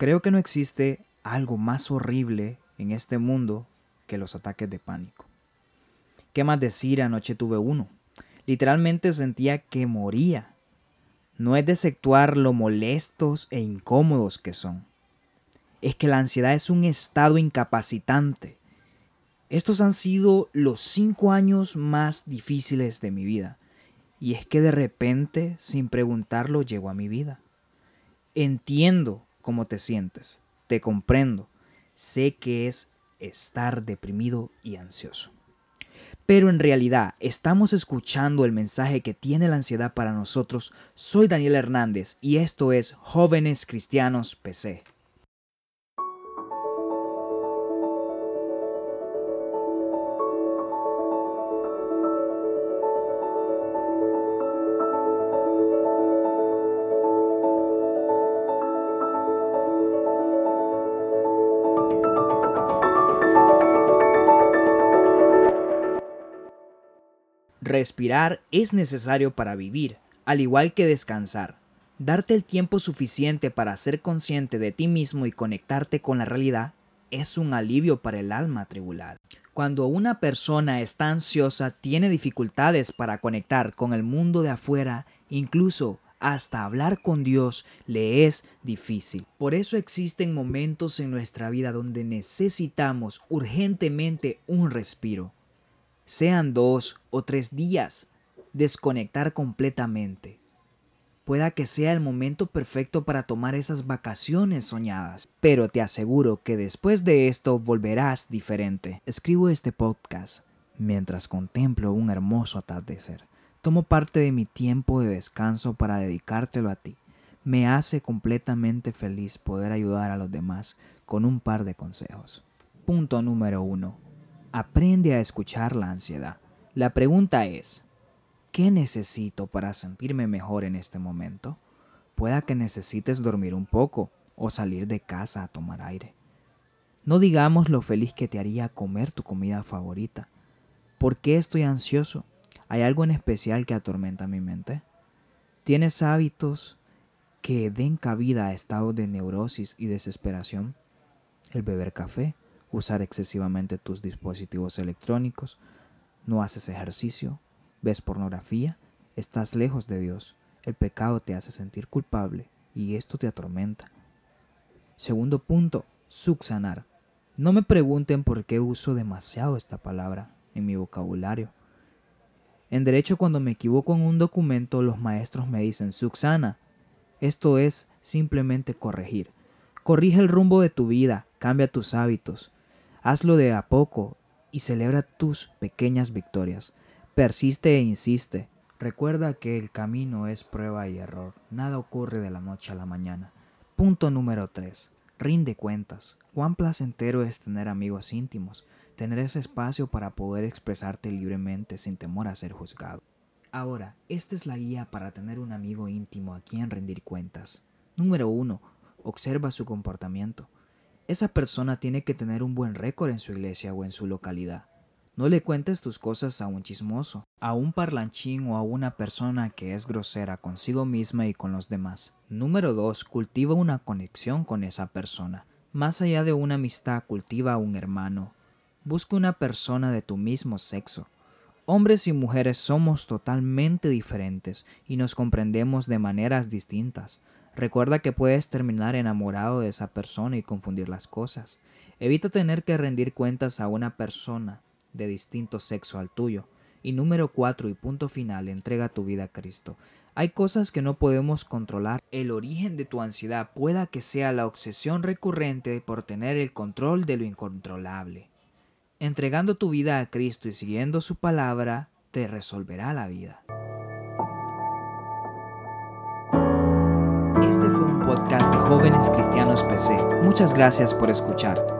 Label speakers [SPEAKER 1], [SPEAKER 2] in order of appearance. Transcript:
[SPEAKER 1] Creo que no existe algo más horrible en este mundo que los ataques de pánico. ¿Qué más decir? Anoche tuve uno. Literalmente sentía que moría. No es de lo molestos e incómodos que son. Es que la ansiedad es un estado incapacitante. Estos han sido los cinco años más difíciles de mi vida. Y es que de repente, sin preguntarlo, llegó a mi vida. Entiendo cómo te sientes, te comprendo, sé que es estar deprimido y ansioso. Pero en realidad estamos escuchando el mensaje que tiene la ansiedad para nosotros. Soy Daniel Hernández y esto es Jóvenes Cristianos PC. Respirar es necesario para vivir, al igual que descansar. Darte el tiempo suficiente para ser consciente de ti mismo y conectarte con la realidad es un alivio para el alma atribulada. Cuando una persona está ansiosa, tiene dificultades para conectar con el mundo de afuera, incluso hasta hablar con Dios le es difícil. Por eso existen momentos en nuestra vida donde necesitamos urgentemente un respiro sean dos o tres días, desconectar completamente. Pueda que sea el momento perfecto para tomar esas vacaciones soñadas, pero te aseguro que después de esto volverás diferente. Escribo este podcast mientras contemplo un hermoso atardecer. Tomo parte de mi tiempo de descanso para dedicártelo a ti. Me hace completamente feliz poder ayudar a los demás con un par de consejos. Punto número uno aprende a escuchar la ansiedad. La pregunta es, ¿qué necesito para sentirme mejor en este momento? Pueda que necesites dormir un poco o salir de casa a tomar aire. No digamos lo feliz que te haría comer tu comida favorita. ¿Por qué estoy ansioso? ¿Hay algo en especial que atormenta mi mente? ¿Tienes hábitos que den cabida a estados de neurosis y desesperación? El beber café, usar excesivamente tus dispositivos electrónicos, no haces ejercicio, ves pornografía, estás lejos de Dios, el pecado te hace sentir culpable y esto te atormenta. Segundo punto, subsanar. No me pregunten por qué uso demasiado esta palabra en mi vocabulario. En derecho cuando me equivoco en un documento los maestros me dicen subsana. Esto es simplemente corregir. Corrige el rumbo de tu vida, cambia tus hábitos, Hazlo de a poco y celebra tus pequeñas victorias. Persiste e insiste. Recuerda que el camino es prueba y error. Nada ocurre de la noche a la mañana. Punto número 3. Rinde cuentas. Cuán placentero es tener amigos íntimos, tener ese espacio para poder expresarte libremente sin temor a ser juzgado. Ahora, esta es la guía para tener un amigo íntimo a quien rendir cuentas. Número 1. Observa su comportamiento. Esa persona tiene que tener un buen récord en su iglesia o en su localidad. No le cuentes tus cosas a un chismoso, a un parlanchín o a una persona que es grosera consigo misma y con los demás. Número 2. Cultiva una conexión con esa persona. Más allá de una amistad, cultiva a un hermano. Busca una persona de tu mismo sexo. Hombres y mujeres somos totalmente diferentes y nos comprendemos de maneras distintas. Recuerda que puedes terminar enamorado de esa persona y confundir las cosas. Evita tener que rendir cuentas a una persona de distinto sexo al tuyo. Y número cuatro y punto final, entrega tu vida a Cristo. Hay cosas que no podemos controlar. El origen de tu ansiedad pueda que sea la obsesión recurrente por tener el control de lo incontrolable. Entregando tu vida a Cristo y siguiendo su palabra, te resolverá la vida. Este fue un podcast de Jóvenes Cristianos PC. Muchas gracias por escuchar.